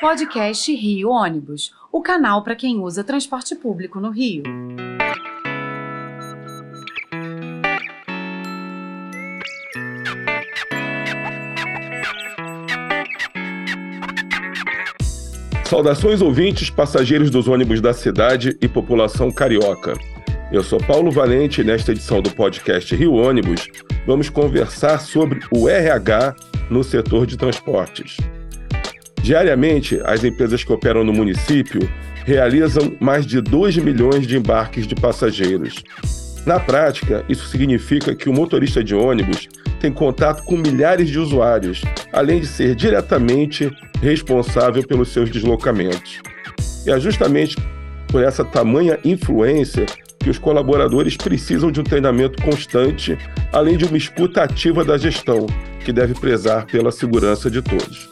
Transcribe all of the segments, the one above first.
Podcast Rio Ônibus, o canal para quem usa transporte público no Rio. Saudações ouvintes, passageiros dos ônibus da cidade e população carioca. Eu sou Paulo Valente e nesta edição do podcast Rio Ônibus vamos conversar sobre o RH no setor de transportes. Diariamente, as empresas que operam no município realizam mais de 2 milhões de embarques de passageiros. Na prática, isso significa que o motorista de ônibus tem contato com milhares de usuários, além de ser diretamente responsável pelos seus deslocamentos. E é justamente por essa tamanha influência que os colaboradores precisam de um treinamento constante, além de uma escuta ativa da gestão, que deve prezar pela segurança de todos.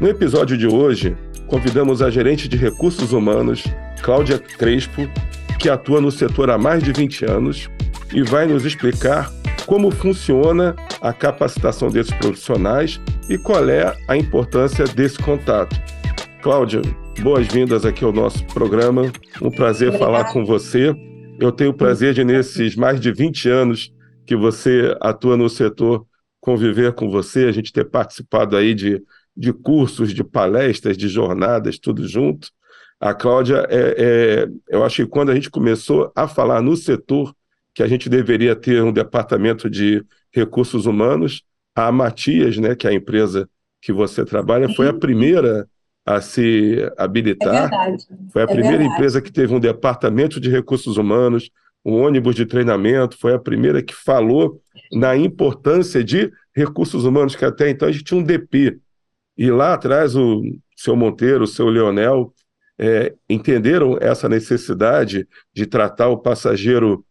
No episódio de hoje, convidamos a gerente de recursos humanos, Cláudia Crespo, que atua no setor há mais de 20 anos e vai nos explicar como funciona a capacitação desses profissionais e qual é a importância desse contato. Cláudia, boas-vindas aqui ao nosso programa. Um prazer Obrigada. falar com você. Eu tenho o prazer de, nesses mais de 20 anos que você atua no setor, conviver com você, a gente ter participado aí de, de cursos, de palestras, de jornadas, tudo junto. A Cláudia, é, é, eu acho que quando a gente começou a falar no setor que a gente deveria ter um departamento de recursos humanos, a Matias, né, que é a empresa que você trabalha, foi a primeira a se habilitar. É foi a é primeira verdade. empresa que teve um departamento de recursos humanos, um ônibus de treinamento, foi a primeira que falou na importância de recursos humanos, que até então a gente tinha um DP. E lá atrás o seu Monteiro, o seu Leonel, é, entenderam essa necessidade de tratar o passageiro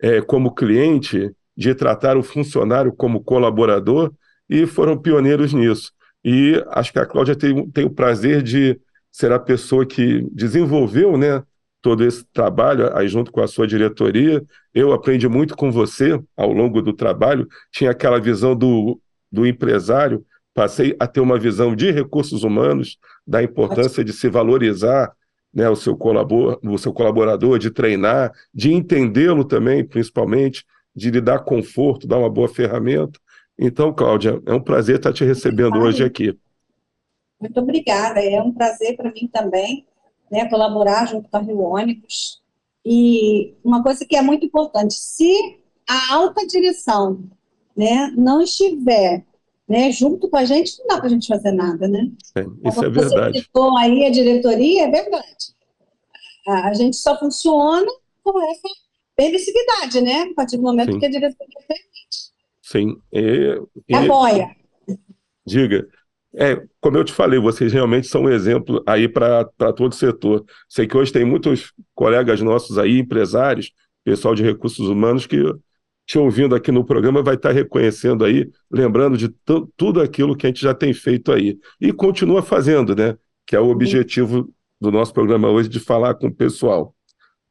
é, como cliente, de tratar o funcionário como colaborador, e foram pioneiros nisso. E acho que a Cláudia tem, tem o prazer de ser a pessoa que desenvolveu né, todo esse trabalho aí junto com a sua diretoria. Eu aprendi muito com você ao longo do trabalho, tinha aquela visão do, do empresário, passei a ter uma visão de recursos humanos, da importância de se valorizar né, o, seu colabor, o seu colaborador, de treinar, de entendê-lo também, principalmente, de lhe dar conforto, dar uma boa ferramenta. Então, Cláudia, é um prazer estar te recebendo hoje aqui. Muito obrigada, é um prazer para mim também, né, colaborar junto com a Rio Ônibus. E uma coisa que é muito importante, se a alta direção né, não estiver né, junto com a gente, não dá para a gente fazer nada, né? É, isso é verdade. Você aí a diretoria, é verdade. A, a gente só funciona com essa permissividade, né? A partir do momento Sim. que a diretoria permite. Sim. E, e... É boia. Diga. É, como eu te falei, vocês realmente são um exemplo aí para todo o setor. Sei que hoje tem muitos colegas nossos aí, empresários, pessoal de recursos humanos, que te ouvindo aqui no programa vai estar reconhecendo aí, lembrando de tudo aquilo que a gente já tem feito aí. E continua fazendo, né? Que é o objetivo do nosso programa hoje, de falar com o pessoal.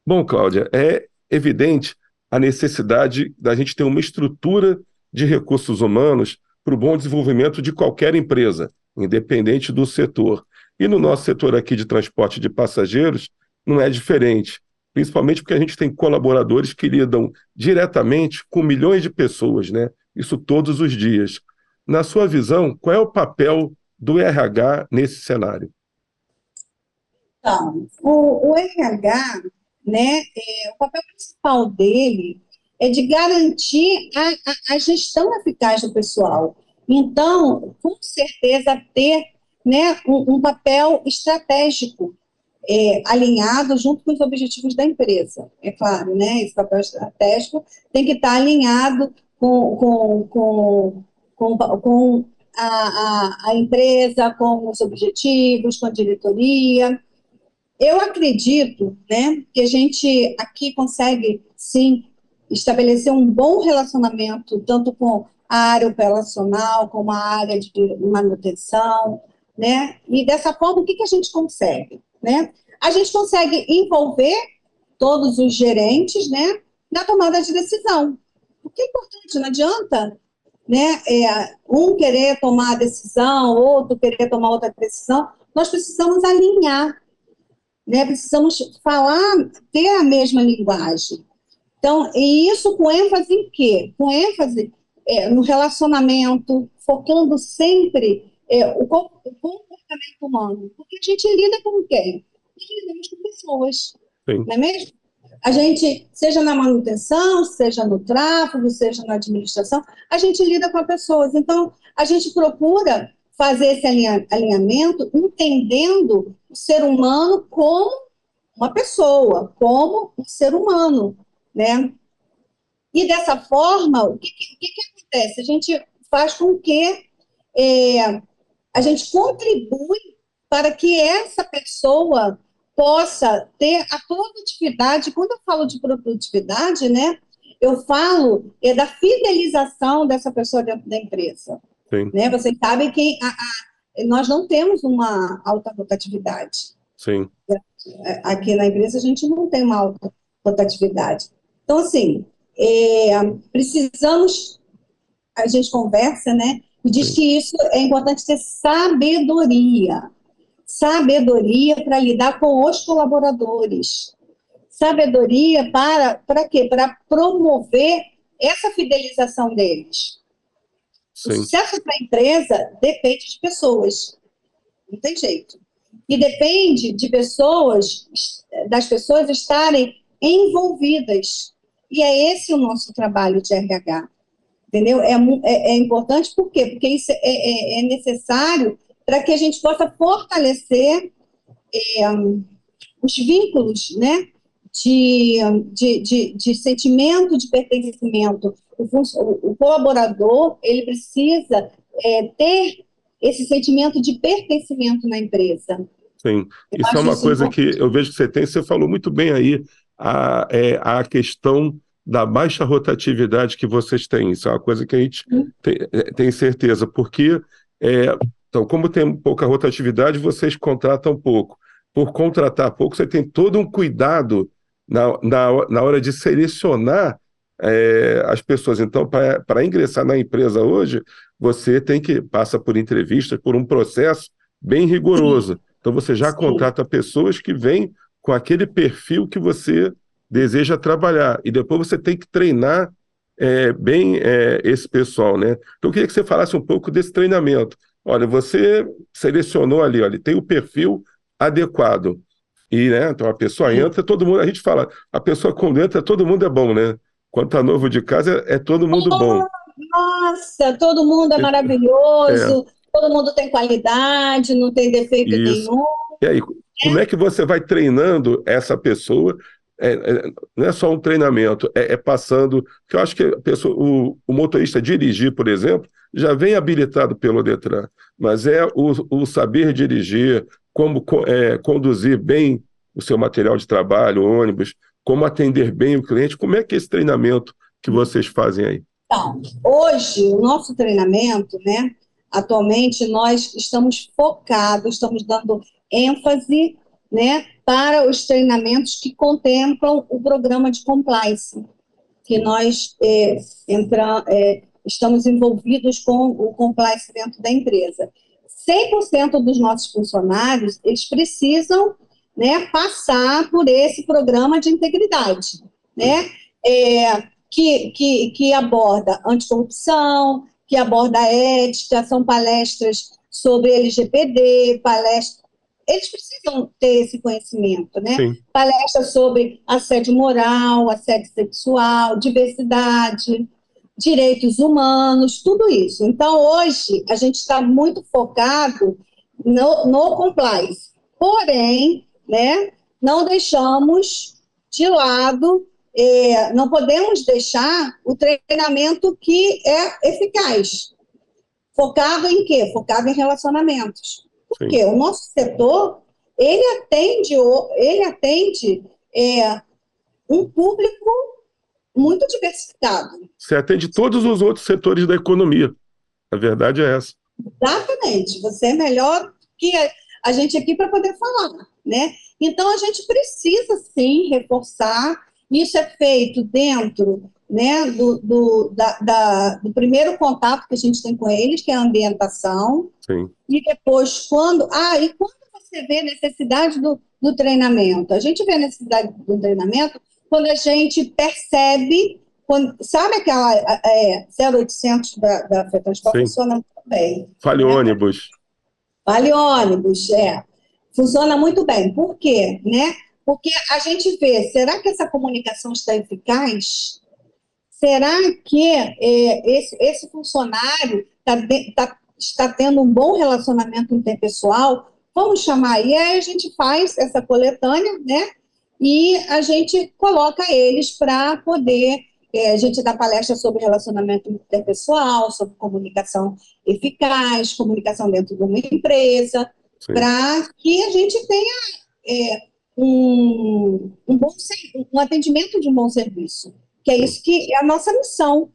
Bom, Cláudia, é evidente a necessidade da gente ter uma estrutura de recursos humanos para o bom desenvolvimento de qualquer empresa, independente do setor. E no nosso setor aqui de transporte de passageiros, não é diferente principalmente porque a gente tem colaboradores que lidam diretamente com milhões de pessoas, né? Isso todos os dias. Na sua visão, qual é o papel do RH nesse cenário? Então, o, o RH, né, é, o papel principal dele é de garantir a, a, a gestão eficaz do pessoal. Então, com certeza, ter né, um, um papel estratégico é, alinhado junto com os objetivos da empresa. É claro, né? Esse papel estratégico tem que estar alinhado com, com, com, com, com a, a, a empresa, com os objetivos, com a diretoria. Eu acredito né, que a gente aqui consegue, sim, estabelecer um bom relacionamento, tanto com a área operacional, como a área de manutenção, né? E dessa forma, o que, que a gente consegue? Né? A gente consegue envolver todos os gerentes, né, na tomada de decisão. O que é importante, não adianta né, é, um querer tomar a decisão, outro querer tomar outra decisão, nós precisamos alinhar, né, precisamos falar, ter a mesma linguagem. Então, e isso com ênfase em quê? Com ênfase é, no relacionamento, focando sempre é, o, o, comportamento humano. Porque a gente lida com quem? Nós lidamos com pessoas. Sim. Não é mesmo? A gente, seja na manutenção, seja no tráfego, seja na administração, a gente lida com as pessoas. Então, a gente procura fazer esse alinhamento entendendo o ser humano como uma pessoa, como um ser humano, né? E dessa forma, o que, que, que acontece? A gente faz com que é, a gente contribui para que essa pessoa possa ter a produtividade. Quando eu falo de produtividade, né, eu falo é da fidelização dessa pessoa dentro da empresa. Sim. Né? Vocês sabem que a, a, nós não temos uma alta rotatividade. Sim. Aqui na empresa a gente não tem uma alta rotatividade. Então, assim, é, precisamos, a gente conversa, né? E diz Sim. que isso é importante ter sabedoria sabedoria para lidar com os colaboradores. Sabedoria para para quê? Para promover essa fidelização deles. Sim. O sucesso da empresa depende de pessoas. Não tem jeito. E depende de pessoas, das pessoas estarem envolvidas. E é esse o nosso trabalho de RH. Entendeu? É, é, é importante por quê? Porque isso é, é, é necessário para que a gente possa fortalecer é, os vínculos, né? De, de, de, de, sentimento de pertencimento. O, o colaborador ele precisa é, ter esse sentimento de pertencimento na empresa. Sim, isso é uma coisa importante. que eu vejo que você tem, você falou muito bem aí, a, é, a questão da baixa rotatividade que vocês têm. Isso é uma coisa que a gente tem, é, tem certeza, porque é, então, como tem pouca rotatividade, vocês contratam pouco. Por contratar pouco, você tem todo um cuidado na, na, na hora de selecionar é, as pessoas. Então, para ingressar na empresa hoje, você tem que passa por entrevistas, por um processo bem rigoroso. Então, você já Sim. contrata pessoas que vêm com aquele perfil que você deseja trabalhar. E depois você tem que treinar é, bem é, esse pessoal, né? Então, eu queria que você falasse um pouco desse treinamento. Olha, você selecionou ali, olha, tem o perfil adequado. E, né, então a pessoa entra, todo mundo, a gente fala, a pessoa quando entra, todo mundo é bom, né? Quando tá novo de casa, é, todo mundo bom. Nossa, todo mundo é, é maravilhoso, é. todo mundo tem qualidade, não tem defeito Isso. nenhum. E aí, como é que você vai treinando essa pessoa é, é, não é só um treinamento, é, é, passando. Que eu acho que pessoa, o, o, motorista dirigir, por exemplo, já vem habilitado pelo Detran, mas é o, o saber dirigir, como é, conduzir bem o seu material de trabalho, ônibus, como atender bem o cliente. Como é que é esse treinamento que vocês fazem aí? Então, hoje, o nosso treinamento, né? Atualmente, nós estamos focados, estamos dando ênfase né, para os treinamentos que contemplam o programa de compliance, que nós é, entra, é, estamos envolvidos com o compliance dentro da empresa. 100% dos nossos funcionários, eles precisam né, passar por esse programa de integridade, né, é, que, que, que aborda anticorrupção, que aborda ética, são palestras sobre LGPD, palestras eles precisam ter esse conhecimento, né? Sim. Palestra sobre assédio moral, assédio sexual, diversidade, direitos humanos, tudo isso. Então, hoje, a gente está muito focado no, no compliance. Porém, né, não deixamos de lado, é, não podemos deixar o treinamento que é eficaz. Focado em quê? Focado em relacionamentos. Porque Sim. o nosso setor, ele atende, ele atende é, um público muito diversificado. Você atende todos os outros setores da economia. A verdade é essa. Exatamente. Você é melhor que a gente aqui para poder falar, né? Então a gente precisa sim reforçar. Isso é feito dentro né, do, do, da, da, do primeiro contato que a gente tem com eles, que é a ambientação, Sim. e depois quando, ah, e quando você vê necessidade do, do treinamento? A gente vê necessidade do treinamento quando a gente percebe, quando, sabe aquela é, 0800 da, da FETransport funciona muito bem. Fale né? ônibus. Fale ônibus, é. Funciona muito bem. Por quê? Né? Porque a gente vê, será que essa comunicação está eficaz? Será que é, esse, esse, funcionário tá, tá, está tendo um bom relacionamento interpessoal? Vamos chamar, e aí a gente faz essa coletânea, né? E a gente coloca eles para poder. É, a gente dá palestra sobre relacionamento interpessoal, sobre comunicação eficaz, comunicação dentro de uma empresa, para que a gente tenha é, um, um, bom, um atendimento de um bom serviço, que é isso que é a nossa missão.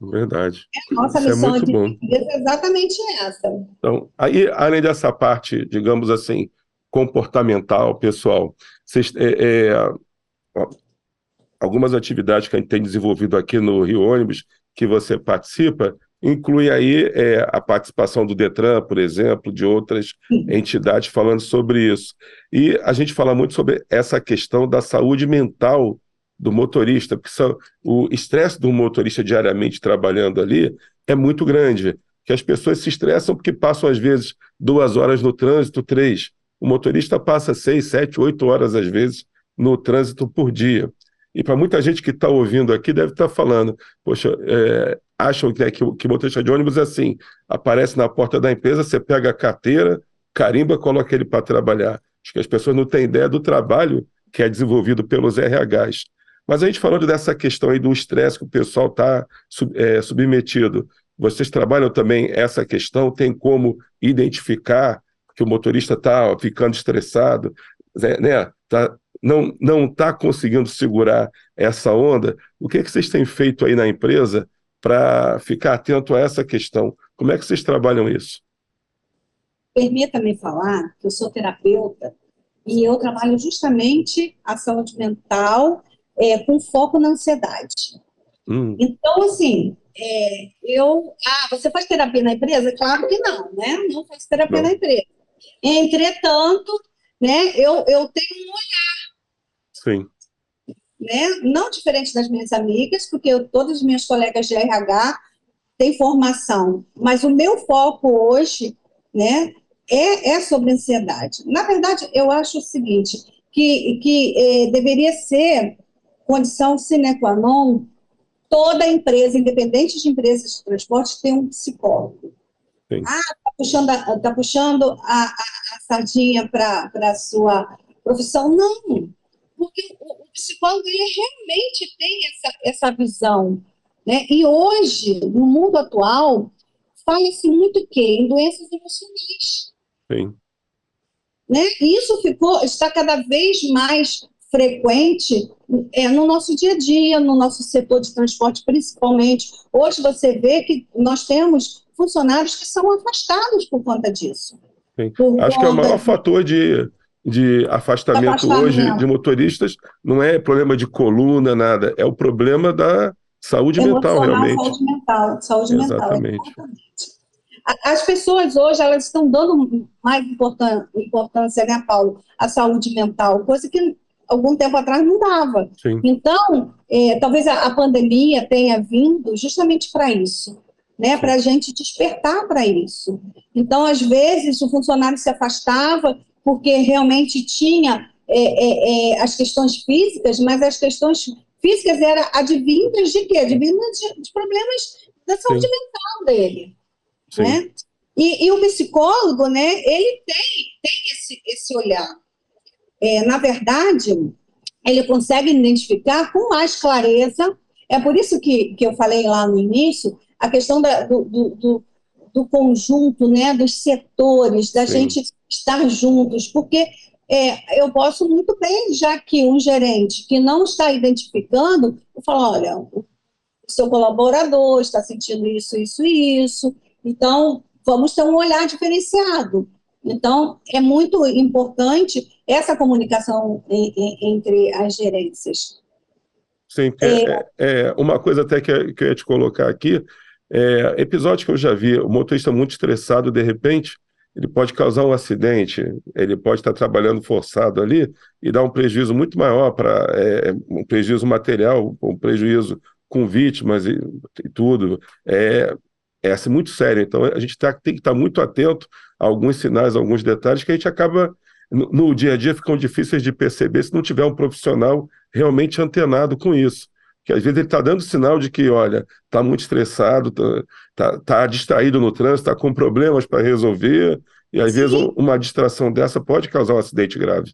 Verdade. É a nossa isso missão é muito de bom. é exatamente essa. Então, aí, além dessa parte, digamos assim, comportamental, pessoal, vocês, é, é, algumas atividades que a gente tem desenvolvido aqui no Rio Ônibus, que você participa, inclui aí é, a participação do Detran, por exemplo, de outras entidades falando sobre isso. E a gente fala muito sobre essa questão da saúde mental do motorista, porque são, o estresse do motorista diariamente trabalhando ali é muito grande, que as pessoas se estressam porque passam, às vezes, duas horas no trânsito, três. O motorista passa seis, sete, oito horas, às vezes, no trânsito por dia. E para muita gente que está ouvindo aqui, deve estar tá falando, poxa, é, acham que, é, que, que motorista de ônibus é assim, aparece na porta da empresa, você pega a carteira, carimba, coloca ele para trabalhar. Acho que as pessoas não têm ideia do trabalho que é desenvolvido pelos RHs. Mas a gente falando dessa questão aí do estresse que o pessoal está é, submetido, vocês trabalham também essa questão? Tem como identificar que o motorista está ficando estressado, né? Tá, não não está conseguindo segurar essa onda? O que, é que vocês têm feito aí na empresa para ficar atento a essa questão. Como é que vocês trabalham isso? Permita-me falar que eu sou terapeuta e eu trabalho justamente a saúde mental é, com foco na ansiedade. Hum. Então, assim, é, eu. Ah, você faz terapia na empresa? Claro que não, né? Não faço terapia não. na empresa. Entretanto, né, eu, eu tenho um olhar. Sim né? não diferente das minhas amigas, porque eu, todas as minhas colegas de RH têm formação, mas o meu foco hoje né, é, é sobre ansiedade. Na verdade, eu acho o seguinte, que, que eh, deveria ser condição sine qua non toda empresa, independente de empresas de transporte, ter um psicólogo. Sim. Ah, está puxando, a, tá puxando a, a, a sardinha para a sua profissão. Não, porque o, o psicólogo ele realmente tem essa, essa visão. Né? E hoje, no mundo atual, fala-se muito que em doenças emocionais. Sim. Né? Isso ficou, está cada vez mais frequente é, no nosso dia a dia, no nosso setor de transporte, principalmente. Hoje você vê que nós temos funcionários que são afastados por conta disso. Por Acho conta que é o maior de... fator de de afastamento, afastamento, hoje de motoristas não é problema de coluna, nada, é o problema da saúde mental, realmente. Saúde mental, saúde Exatamente. mental. As pessoas hoje elas estão dando mais importância, né, Paulo, à saúde mental, coisa que algum tempo atrás não dava. Sim. Então, é, talvez a, a, pandemia tenha vindo justamente para isso, né, para a gente despertar para isso. Então, às vezes, o funcionário se afastava porque realmente tinha é, é, é, as questões físicas, mas as questões físicas eram advindas de quê? Advindas de, de problemas da saúde Sim. mental dele. Sim. Né? E, e, o psicólogo, né, ele tem, tem esse, esse olhar. É, na verdade, ele consegue identificar com mais clareza, é por isso que, que eu falei lá no início, a questão da, do, do, do, conjunto, né, dos setores, da Sim. gente estar juntos, porque é, eu posso muito bem, já que um gerente que não está identificando, eu falo, olha, o seu colaborador está sentindo isso, isso e isso, então vamos ter um olhar diferenciado. Então, é muito importante essa comunicação entre as gerências. Sim, é, é, é, uma coisa até que, que eu ia te colocar aqui, é, episódio que eu já vi, o motorista muito estressado, de repente, ele pode causar um acidente, ele pode estar trabalhando forçado ali e dar um prejuízo muito maior para é, um prejuízo material, um prejuízo com vítimas e, e tudo. É, é assim, muito sério. Então a gente tá, tem que estar muito atento a alguns sinais, a alguns detalhes que a gente acaba no, no dia a dia ficam difíceis de perceber se não tiver um profissional realmente antenado com isso que às vezes ele está dando sinal de que, olha, está muito estressado, está tá, tá distraído no trânsito, está com problemas para resolver, e às Sim. vezes uma distração dessa pode causar um acidente grave.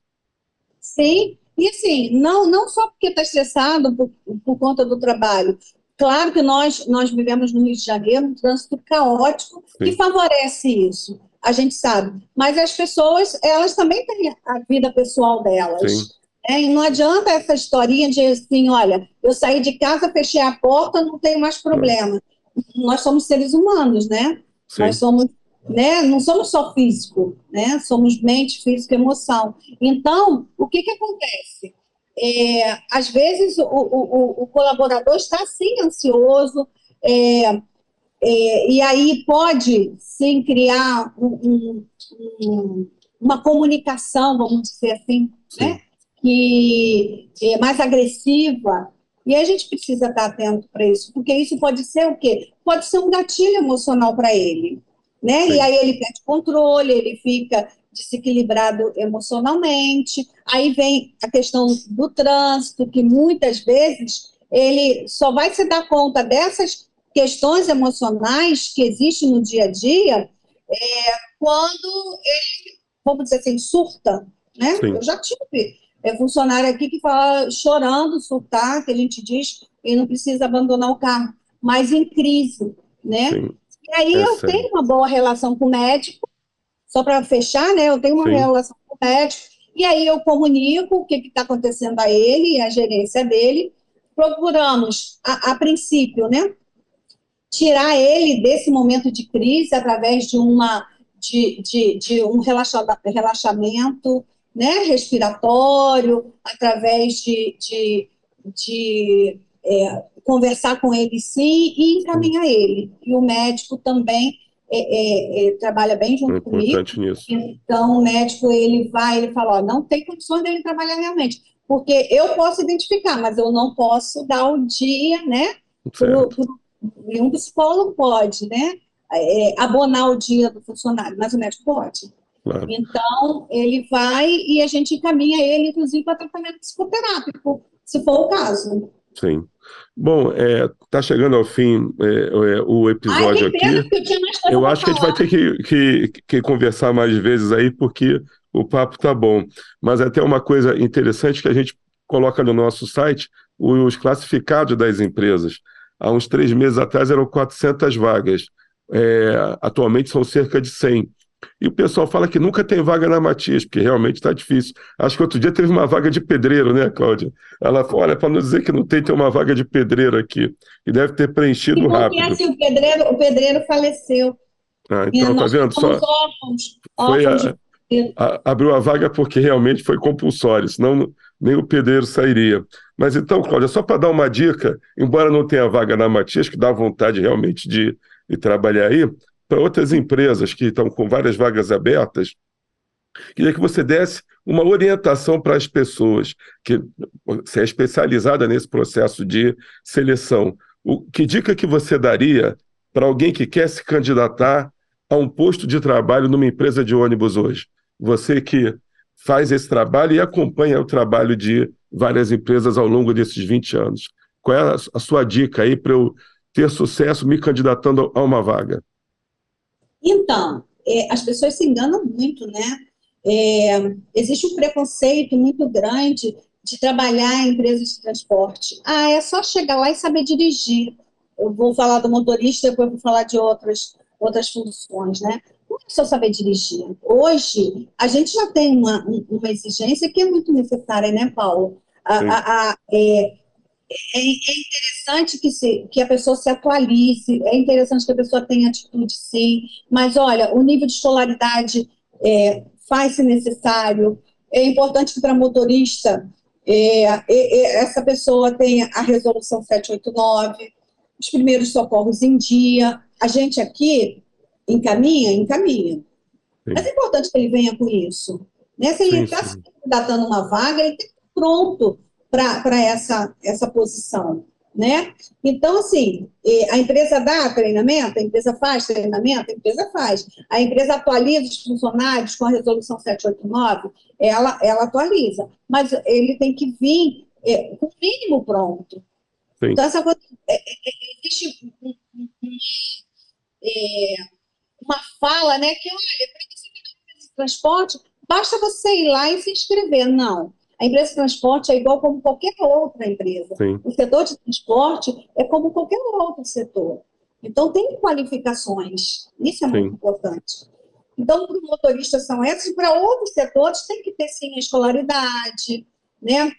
Sim, e assim, não, não só porque está estressado por, por conta do trabalho. Claro que nós, nós vivemos no Rio de Janeiro um trânsito caótico Sim. que favorece isso, a gente sabe. Mas as pessoas, elas também têm a vida pessoal delas. Sim. É, e não adianta essa historinha de assim, olha, eu saí de casa, fechei a porta, não tenho mais problema. Nós somos seres humanos, né? Sim. Nós somos, né? Não somos só físico, né? Somos mente, físico e emoção. Então, o que que acontece? É, às vezes o, o, o, colaborador está sim ansioso, é, é, e aí pode sim criar um, um, uma comunicação, vamos dizer assim, né? que é mais agressiva. E a gente precisa estar atento para isso, porque isso pode ser o quê? Pode ser um gatilho emocional para ele. Né? E aí ele perde controle, ele fica desequilibrado emocionalmente. Aí vem a questão do trânsito, que muitas vezes ele só vai se dar conta dessas questões emocionais que existem no dia a dia é, quando ele, vamos dizer assim, surta. Né? Eu já tive é funcionário aqui que fala chorando, surtar, que a gente diz, e não precisa abandonar o carro, mas em crise, né? Sim. E aí é eu tenho uma boa relação com o médico, só para fechar, né? Eu tenho uma relação com o médico, e aí eu comunico o que está acontecendo a ele e a gerência dele. Procuramos, a, a princípio, né? Tirar ele desse momento de crise através de uma de, de, de um relaxamento né, respiratório, através de, de, de é, conversar com ele sim e encaminhar ele. E o médico também é, é, é trabalha bem junto é comigo. Nisso. Então, o médico ele vai, ele fala, ó, não tem condições dele trabalhar realmente, porque eu posso identificar, mas eu não posso dar o dia, né? Pro, pro, um psicólogo pode, né? É, abonar o dia do funcionário, mas o médico pode. Claro. Então, ele vai e a gente encaminha ele, inclusive, para tratamento psicoterápico, se for o caso. Sim. Bom, está é, tá chegando ao fim é, é, o episódio Ai, aqui. Eu, eu acho que a gente vai ter que, que, que, conversar mais vezes aí, porque o papo tá bom. Mas até uma coisa interessante que a gente coloca no nosso site, os classificados das empresas. Há uns três meses atrás eram 400 vagas. É, atualmente são cerca de 100. E o pessoal fala que nunca tem vaga na Matias, porque realmente está difícil. Acho que outro dia teve uma vaga de pedreiro, né, Cláudia? Ela falou: olha, para não dizer que não tem, tem uma vaga de pedreiro aqui. E deve ter preenchido e rápido. Assim, o pedreiro, o pedreiro faleceu. Ah, então, tá vendo? Só órfãos, foi a, a, abriu a vaga porque realmente foi compulsório, senão nem o pedreiro sairia. Mas então, Cláudia, só para dar uma dica, embora não tenha vaga na Matias, que dá vontade realmente de, de trabalhar aí, para outras empresas que estão com várias vagas abertas, queria que você desse uma orientação para as pessoas que você é especializada nesse processo de seleção. O, que dica que você daria para alguém que quer se candidatar a um posto de trabalho numa empresa de ônibus hoje? Você que faz esse trabalho e acompanha o trabalho de várias empresas ao longo desses 20 anos. Qual é a sua dica aí para eu ter sucesso me candidatando a uma vaga? Então, é, as pessoas se enganam muito, né? É, existe um preconceito muito grande de trabalhar em empresas de transporte. Ah, é só chegar lá e saber dirigir. Eu vou falar do motorista, depois vou falar de outras, outras funções, né? É só saber dirigir. Hoje, a gente já tem uma, uma exigência que é muito necessária, né, Paulo? A, a, a, é, é, é, interessante que, se, que a pessoa se atualize, é interessante que a pessoa tenha atitude, sim, mas olha, o nível de escolaridade é, faz-se necessário. É importante que para motorista é, é, é, essa pessoa tem a resolução 789, os primeiros socorros em dia. A gente aqui encaminha, encaminha. Sim. Mas é importante que ele venha com isso. Né? Se ele está se candidatando uma vaga, ele tem que estar pronto para essa, essa posição né? Então, assim, a empresa dá treinamento, a empresa faz treinamento, a empresa faz. A empresa atualiza os funcionários com a resolução 789, ela, ela atualiza. Mas ele tem que vir é, com o mínimo pronto. Sim. Então, essa coisa, é, é, é existe é, uma fala, né, que, olha, para você ter uma empresa de transporte, basta você ir lá e se inscrever. Não. A empresa de transporte é igual como qualquer outra empresa. Sim. O setor de transporte é como qualquer outro setor. Então, tem qualificações. Isso é sim. muito importante. Então, para o motorista são essas, para outros setores tem que ter sim a escolaridade, né?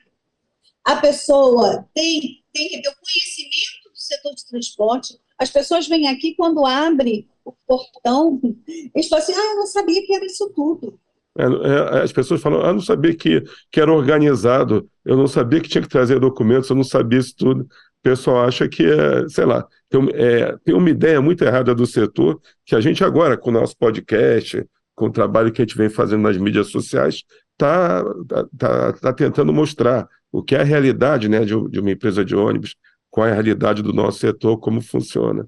A pessoa tem, tem que ter o conhecimento do setor de transporte. As pessoas vêm aqui quando abre o portão, eles falam assim, ah, eu não sabia que era isso tudo. É, é, as pessoas falam, ah, não sabia que, que era organizado, eu não sabia que tinha que trazer documentos, eu não sabia isso tudo. O pessoal acha que é, sei lá, tem, é, tem uma ideia muito errada do setor, que a gente agora, com o nosso podcast, com o trabalho que a gente vem fazendo nas mídias sociais, está tá, tá, tá, tentando mostrar o que é a realidade né, de, de, uma empresa de ônibus, qual é a realidade do nosso setor, como funciona.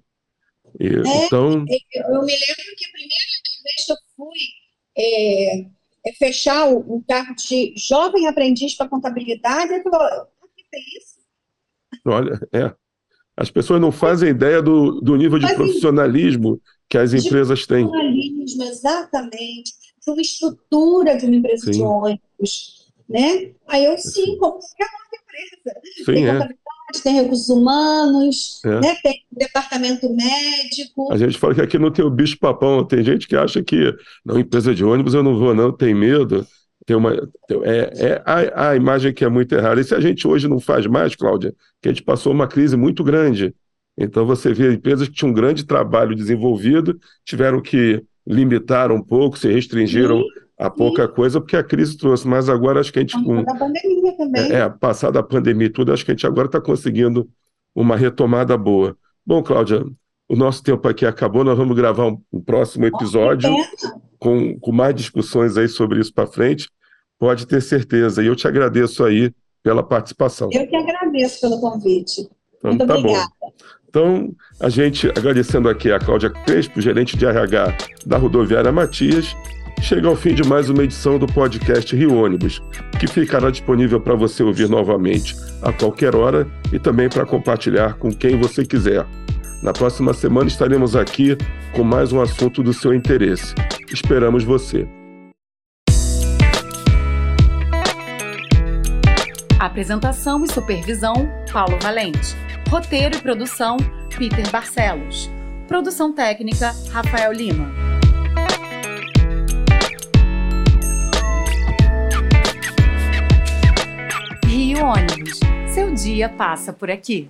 E, é, então... Eu me lembro que a primeira vez que eu fui é, é fechar o, o, cargo de jovem aprendiz para contabilidade. Ele falou, o que é isso? Olha, é. As pessoas não fazem ideia do, do nível de profissionalismo que as empresas têm. Profissionalismo, exatamente. De uma estrutura de uma empresa sim. de ônibus. Né? Aí eu, sim, como qualquer outra empresa. Sim, é tem recursos humanos, é. né, tem departamento médico. A gente fala que aqui não tem o bicho papão, tem gente que acha que não, empresa de ônibus eu não vou não, tem medo. Tem uma, é, é a, a imagem que é muito errada. E se a gente hoje não faz mais, Cláudia, que a gente passou uma crise muito grande. Então você vê empresas que tinham um grande trabalho desenvolvido, tiveram que limitar um pouco, se restringiram Sim a pouca coisa, porque a crise trouxe, mas agora acho que a gente. Com, da pandemia também. É, passada a pandemia e tudo, acho que a gente agora está conseguindo uma retomada boa. Bom, Cláudia, o nosso tempo aqui acabou, nós vamos gravar um, um próximo episódio com, com mais discussões aí sobre isso para frente. Pode ter certeza. E eu te agradeço aí pela participação. Eu que agradeço pelo convite. Então, Muito tá obrigada. Bom. Então, a gente agradecendo aqui a Cláudia Crespo, gerente de RH da Rodoviária Matias, chega ao fim de mais uma edição do podcast Rio Ônibus, que ficará disponível para você ouvir novamente a qualquer hora e também para compartilhar com quem você quiser. Na próxima semana estaremos aqui com mais um assunto do seu interesse. Esperamos você. Apresentação e supervisão: Paulo Valente. Roteiro e produção: Peter Barcelos. Produção técnica: Rafael Lima. Ônibus. Seu dia passa por aqui.